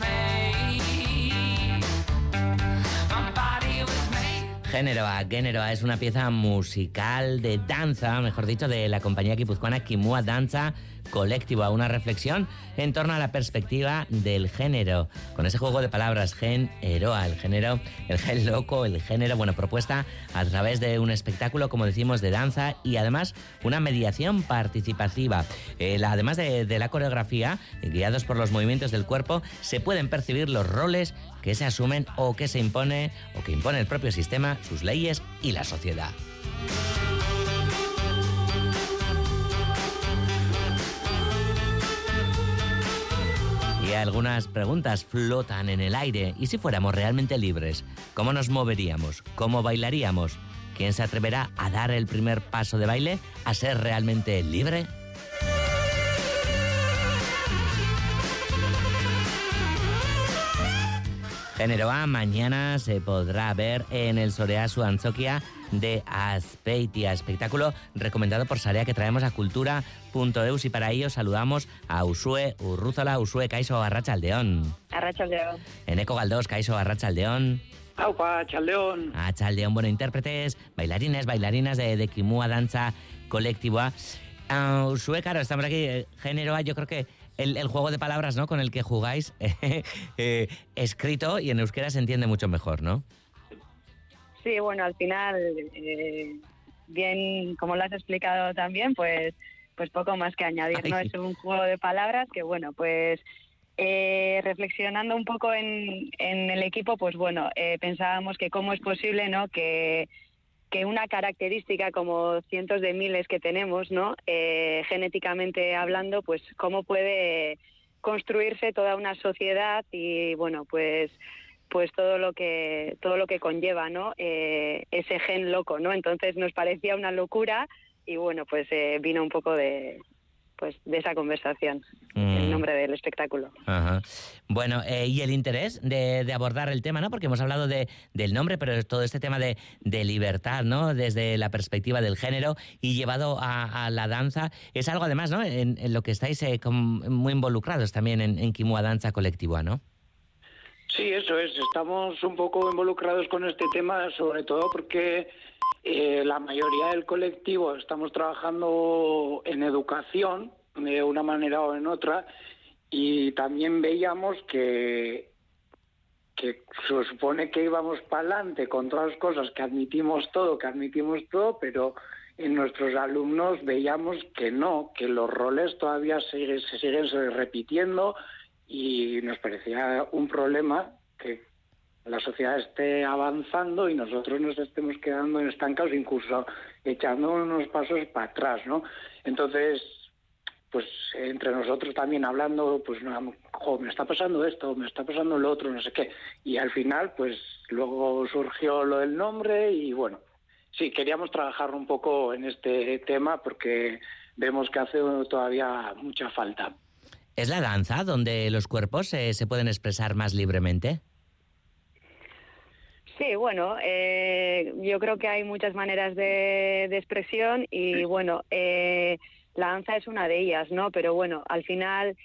made. Géneroa, Géneroa es una pieza musical de danza, mejor dicho, de la compañía guipuzcoana Kimua Danza Colectiva, una reflexión en torno a la perspectiva del género, con ese juego de palabras gen, eroa, el género, el gen loco, el género, bueno, propuesta a través de un espectáculo, como decimos, de danza y además una mediación participativa. Además de, de la coreografía, guiados por los movimientos del cuerpo, se pueden percibir los roles que se asumen o que se impone o que impone el propio sistema, sus leyes y la sociedad. Algunas preguntas flotan en el aire. ¿Y si fuéramos realmente libres? ¿Cómo nos moveríamos? ¿Cómo bailaríamos? ¿Quién se atreverá a dar el primer paso de baile? ¿A ser realmente libre? Género A, mañana se podrá ver en el Soreasu Antzoquia de Aspeitia, espectáculo recomendado por Sarea que traemos a cultura.eus y para ello saludamos a Usue Urrúzola, Usue Caiso Arrachaldeón, Arratsaldeon. Eneco Galdós Caiso Arrachaldeón, Aupa, Chaldeón. a Chaldeón, bueno, intérpretes, bailarines, bailarinas de, de Kimua Danza Colectiva. Ah, Usue, claro, estamos aquí, eh, género A, yo creo que el, el juego de palabras ¿no? con el que jugáis, eh, escrito y en euskera se entiende mucho mejor, ¿no? Sí, bueno, al final, eh, bien, como lo has explicado también, pues, pues poco más que añadir, ¿no? Es un juego de palabras que, bueno, pues eh, reflexionando un poco en, en el equipo, pues bueno, eh, pensábamos que cómo es posible, ¿no? Que, que una característica como cientos de miles que tenemos, ¿no? Eh, genéticamente hablando, pues cómo puede construirse toda una sociedad y, bueno, pues pues todo lo que todo lo que conlleva no Eh, ese gen loco no entonces nos parecía una locura y bueno pues eh, vino un poco de pues de esa conversación el Mm. nombre del espectáculo Ajá. Bueno, eh, y el interés de, de abordar el tema, ¿no? Porque hemos hablado de, del nombre, pero todo este tema de, de libertad, ¿no? Desde la perspectiva del género y llevado a, a la danza, es algo además, ¿no? En, en lo que estáis eh, muy involucrados también en, en Kimua Danza Colectiva, ¿no? Sí, eso es. Estamos un poco involucrados con este tema, sobre todo porque eh, la mayoría del colectivo estamos trabajando en educación de una manera o en otra y también veíamos que se supone que íbamos para adelante con todas las cosas, que admitimos todo, que admitimos todo, pero en nuestros alumnos veíamos que no, que los roles todavía se siguen repitiendo y nos parecía un problema que la sociedad esté avanzando y nosotros nos estemos quedando estancados, incluso echando unos pasos para atrás, ¿no? Entonces, pues entre nosotros también hablando, pues no, me está pasando esto, me está pasando lo otro, no sé qué. Y al final, pues luego surgió lo del nombre y bueno, sí, queríamos trabajar un poco en este tema porque vemos que hace todavía mucha falta. ¿Es la danza donde los cuerpos eh, se pueden expresar más libremente? sí bueno eh, yo creo que hay muchas maneras de, expresión y bueno eh, la danza es una de ellas no pero bueno al final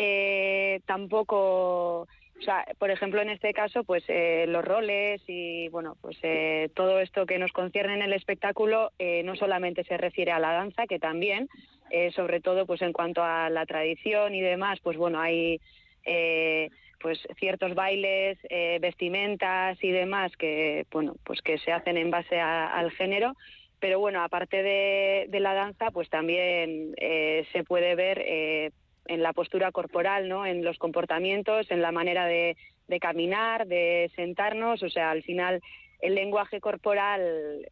eh, tampoco o sea, por ejemplo, en este caso, pues eh, los roles y bueno, pues eh, todo esto que nos concierne en el espectáculo no solamente se refiere a la danza, que también, eh, sobre todo, pues en cuanto a la tradición y demás, pues bueno, hay eh, pues ciertos bailes, eh, vestimentas y demás que bueno, pues que se hacen en base al género. Pero bueno, aparte de, la danza, pues también se puede ver en la postura corporal, ¿no? En los comportamientos, en la manera de, caminar, de sentarnos, o sea, al final el lenguaje corporal,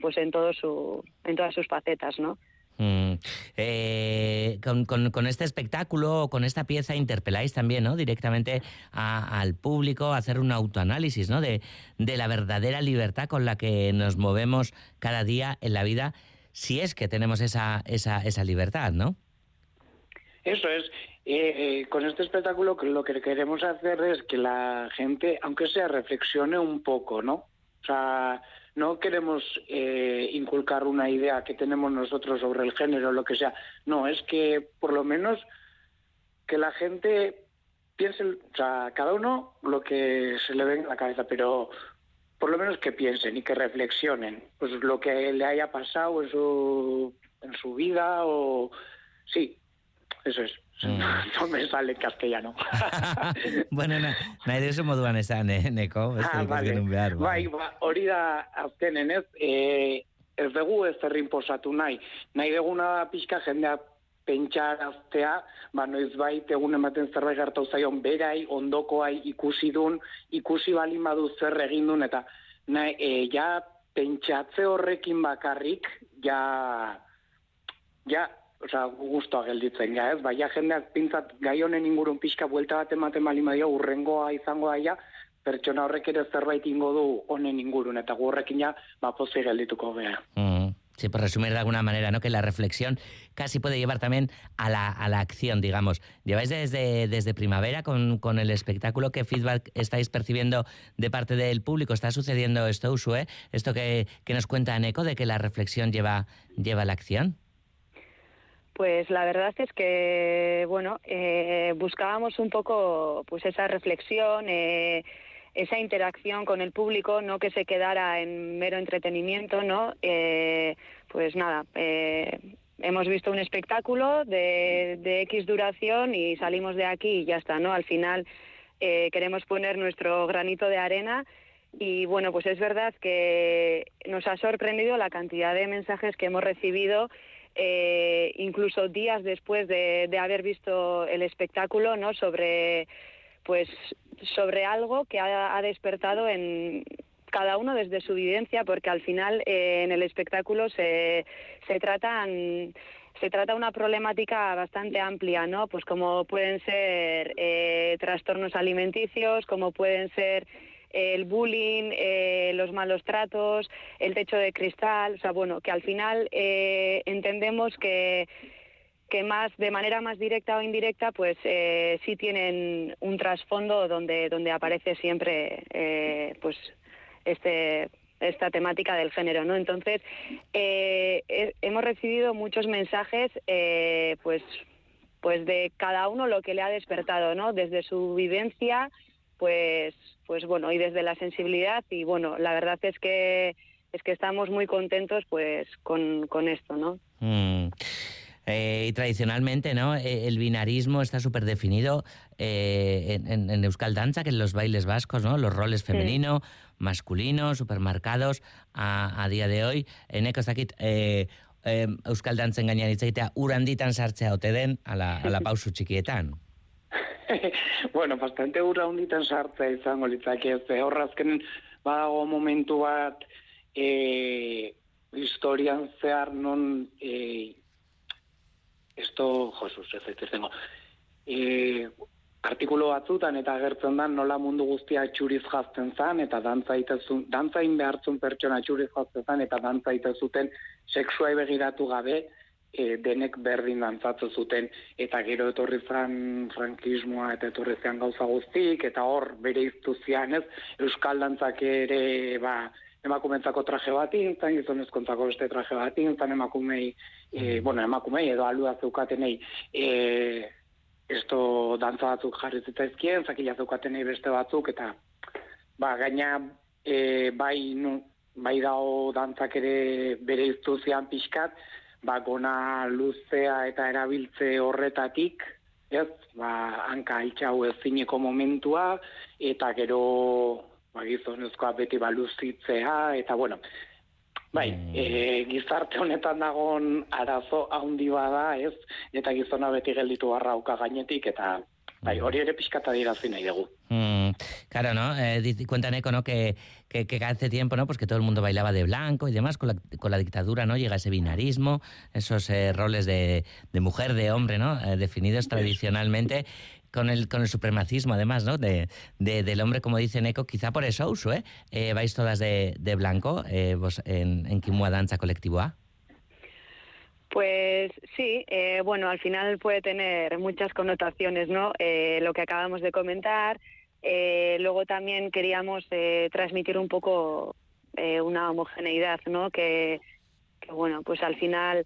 pues en su, en todas sus facetas, ¿no? Mm, eh, con, este espectáculo, con esta pieza, interpeláis también, ¿no? Directamente a- al público hacer un autoanálisis, ¿no? De, la verdadera libertad con la que nos movemos cada día en la vida, si es que tenemos esa, esa, esa libertad, ¿no? Eso es. Eh, eh, con este espectáculo lo que queremos hacer es que la gente, aunque sea, reflexione un poco, ¿no? O sea, no queremos eh, inculcar una idea que tenemos nosotros sobre el género, lo que sea. No, es que por lo menos que la gente piense, o sea, cada uno lo que se le venga a la cabeza, pero por lo menos que piensen y que reflexionen, pues lo que le haya pasado en su, en su vida o sí, eso es. Mm. No me sale castellano. bueno, na, nahi duzu moduan esan, eh, neko? Ez Ah, vale. behar. Bai, ba, hori da azkenen ez, e, ez dugu ez errin posatu nahi. Nahi duguna pixka jendea pentsaraztea, ba noiz bait egun ematen zerbait gertau zaion berai, ondokoai ikusi dun, ikusi balin badu zer egin dun, eta nahi, e, ja pentsatze horrekin bakarrik, ja, ja, osea, gustoa gelditzen ja, ez? Bai, ja jendeak pintzat gai honen ingurun pixka buelta bat ematen balin badio urrengoa izango daia, pertsona horrek ere zerbait ingo du honen ingurun, eta gu horrekin ja, ba, pozik geldituko bea. Mm, Sí, por resumir de alguna manera, ¿no? Que la reflexión casi puede llevar también a la, a la acción, digamos. Lleváis desde, desde primavera con, con el espectáculo, ¿qué feedback estáis percibiendo de parte del público? ¿Está sucediendo esto, Usue? Esto que, que nos cuenta Neko, de que la reflexión lleva, lleva a la acción. Pues la verdad es que, bueno, eh, buscábamos un poco pues esa reflexión, eh, esa interacción con el público, no que se quedara en mero entretenimiento, ¿no? Eh, pues nada, hemos visto un espectáculo de, de X duración y salimos de aquí y ya está, ¿no? Al final queremos poner nuestro granito de arena y bueno, pues es verdad que nos ha sorprendido la cantidad de mensajes que hemos recibido eh, incluso días después de, de haber visto el espectáculo, ¿no? Sobre, pues, sobre algo que ha, despertado en cada uno desde su vivencia, porque al final eh, en el espectáculo se, se tratan se trata una problemática bastante amplia, ¿no? Pues como pueden ser eh, trastornos alimenticios, como pueden ser el bullying, eh, los malos tratos, el techo de cristal, o sea, bueno, que al final eh, entendemos que que más de manera más directa o indirecta pues eh, sí tienen un trasfondo donde donde aparece siempre pues este esta temática del género no entonces he- hemos recibido muchos mensajes pues pues de cada uno lo que le ha despertado no desde su vivencia pues pues bueno y desde la sensibilidad y bueno la verdad es que es que estamos muy contentos pues con, con esto no Mm. Eh, y tradicionalmente, ¿no? Eh, el binarismo está súper definido eh, en, en- en Euskal Danza, que en los bailes vascos, ¿no? Los roles femenino, masculino, supermarcados a, a día de hoy. Dakit, eh, Euskal Dantzen gainean hitz egitea ur handitan sartzea ote den ala, ala pausu txikietan. bueno, bastante ura hunditan sartzea izango litzake, ze horra azkenen badago momentu bat e, historian zehar non e, esto, Josus, ez ez izango, e, artikulu batzutan eta agertzen da nola mundu guztia txuriz jazten zan eta dantza itezun, dantzain behartzun pertsona txuriz jazten zan eta dantza itezuten sexuai begiratu gabe e, denek berdin dantzatu zuten eta gero etorri zan frankismoa eta etorri zan gauza guztik eta hor bere iztu zian ez euskal dantzak ere ba emakumentzako traje bat intzan, gizonezkontzako beste traje bat intzan, emakumei, e, bueno, emakumei edo alua zeukatenei, e, esto dantza batzuk jarri zitzaizkien, zakila zeukatenei beste batzuk, eta ba, gaina e, bai, nu, bai dao dantzak ere bere iztuzian pixkat, ba, gona luzea eta erabiltze horretatik, ez, ba, hanka altxau ezineko momentua, eta gero ba, gizonezkoa beti baluzitzea, eta bueno, bai, e, gizarte honetan dagon arazo handi bada, ez, eta gizona beti gelditu barrauka gainetik, eta bai, hori ere pixkata dirazi nahi dugu. Mm, claro, ¿no? Eh, dice- cuenta Neko, ¿no? Que, que, que hace tiempo, ¿no? Pues que todo el mundo bailaba de blanco y demás, con la, con la dictadura, ¿no? Llega ese binarismo, esos eh, roles de, de mujer, de hombre, ¿no? Eh, definidos tradicionalmente con el, con el supremacismo, además, ¿no? De, de- del hombre, como dice Neko, quizá por eso, Usu, ¿eh? Eh, vais todas de, de blanco, eh, vos en, en Kimua Danza Colectivo A. Pues sí, eh, bueno, al final puede tener muchas connotaciones, ¿no? Eh, lo que acabamos de comentar. Eh, luego también queríamos eh, transmitir un poco eh, una homogeneidad, ¿no? Que, que, bueno, pues al final,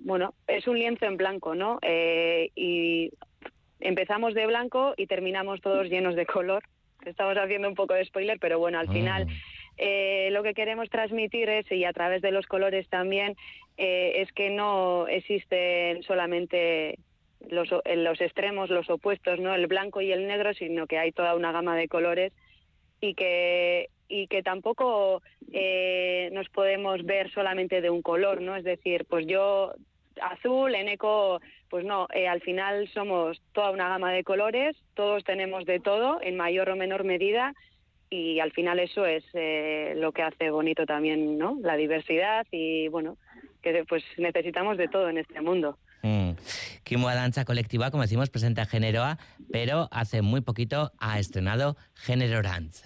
bueno, es un lienzo en blanco, ¿no? Y empezamos de blanco y terminamos todos llenos de color. Estamos haciendo un poco de spoiler, pero bueno, al final eh, lo que queremos transmitir es, y a través de los colores también, es que no existen solamente los, en los extremos, los opuestos, ¿no? El blanco y el negro, sino que hay toda una gama de colores y que y que tampoco eh, nos podemos ver solamente de un color, ¿no? Es decir, pues yo azul, en eco, pues no, eh, al final somos toda una gama de colores, todos tenemos de todo, en mayor o menor medida, y al final eso es eh, lo que hace bonito también, ¿no? La diversidad y, bueno, que pues necesitamos de todo en este mundo. Mm. Kimua Danza Colectiva, como decimos, presenta Género pero hace muy poquito ha estrenado Género Dance.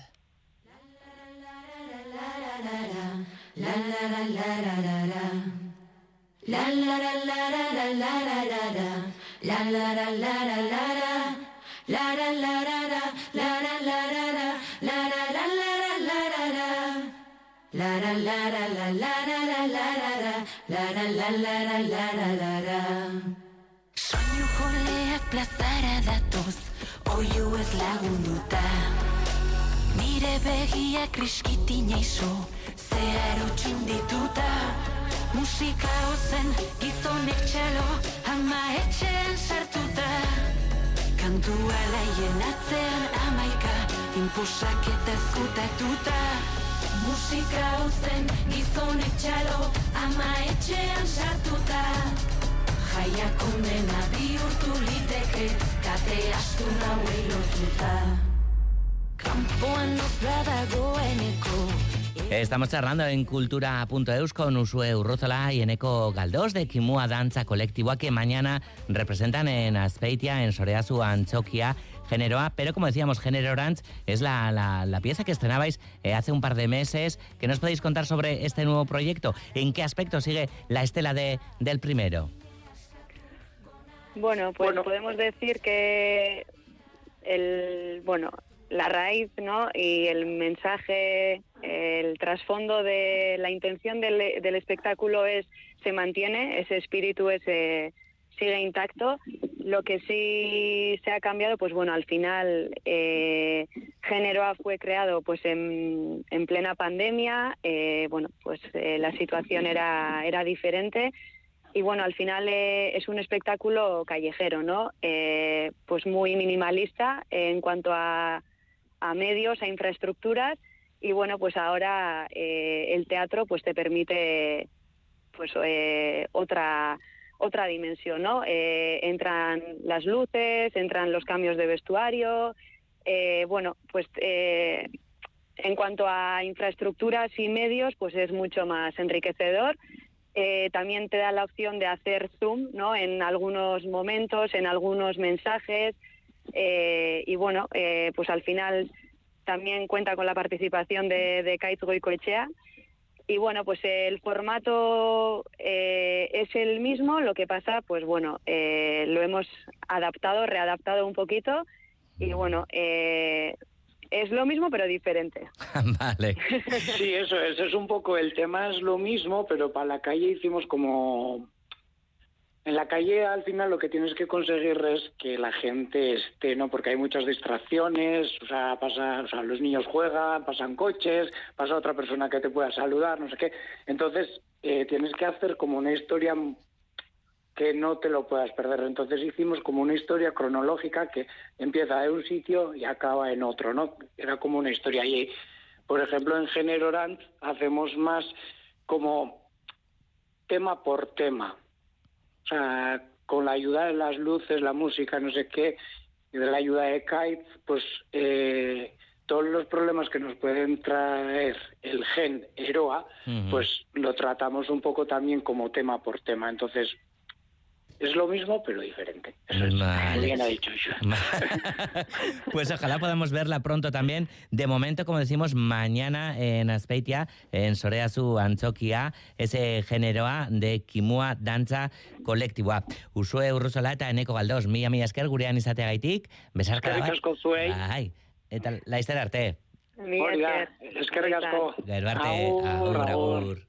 Plazara datoz, oiu ez lagunduta. Nire begia kriskitin eizo, zeharo txundituta. Musika ozen gizonek txalo, ama etxean sartuta. Kantua laien atzean amaika, inpusak eta ezkutatuta. Musika ozen gizonek txalo, ama etxean sartuta. Jaiak ondena bihurtu liteke, kate astu nauei lotuta. Kampoan dagoeneko, Estamos charlando en cultura.eus con Usue Urrozola y Eneco Galdós de Kimua Danza Colectiva que mañana representan en Aspeitia, en Soreazu, Anchoquia, Género A, pero como decíamos, Género Orange es la, la- pieza que estrenabais eh, hace un par de meses. ¿Qué nos podéis contar sobre este nuevo proyecto? ¿En qué aspecto sigue la estela de, del primero? Bueno, pues Bueno. podemos decir que el, bueno, la raíz, ¿no? Y el mensaje, el trasfondo de la intención del, del espectáculo es se mantiene, ese espíritu ese sigue intacto. Lo que sí se ha cambiado, pues bueno, al final eh, Género A fue creado pues en, en plena pandemia, eh, bueno, pues eh, la situación era, era diferente y bueno, al final eh, es un espectáculo callejero, ¿no? Eh, pues muy minimalista en cuanto a, medios, a infraestructuras y bueno, pues ahora eh, el teatro pues te permite pues otra otra dimensión, ¿no? Entran las luces, entran los cambios de vestuario, bueno, pues en cuanto a infraestructuras y medios, pues es mucho más enriquecedor. Eh, también te da la opción de hacer zoom, ¿no? En algunos momentos, en algunos mensajes. eh, y bueno, eh, pues al final también cuenta con la participación de, de Kaitz Goicoechea. Y bueno, pues el formato es el mismo, lo que pasa, pues bueno, lo hemos adaptado, readaptado un poquito y bueno, es lo mismo pero diferente. vale. Sí, eso es, es un poco, el tema es lo mismo, pero para la calle hicimos como... En la calle al final lo que tienes que conseguir es que la gente esté, ¿no? Porque hay muchas distracciones, o sea, pasa, o sea, los niños juegan, pasan coches, pasa otra persona que te pueda saludar, no sé qué. Entonces, eh, tienes que hacer como una historia que no te lo puedas perder. Entonces hicimos como una historia cronológica que empieza en un sitio y acaba en otro, ¿no? Era como una historia. Y, por ejemplo, en Género hacemos más como tema por tema. O sea, con la ayuda de las luces, la música, no sé qué, y de la ayuda de Kite, pues eh, todos los problemas que nos pueden traer el gen Eroa, pues lo tratamos un poco también como tema por tema. Entonces, es lo mismo, pero diferente. Eso es. Vale. Muy bien ha dicho pues ojalá podamos verla pronto también. De momento, como decimos, mañana en Aspeitia, en Soreazu Antzokia, ese género A de Kimua Dantza Kolektiboa. Usue urruzola eta eneko galdoz, mila mila esker gurean izateagaitik, besarka Eskerrik asko zuei. Bai, eta laizter arte. Esker. eskerrik asko. Gero arte, Agur, agur, agur. agur.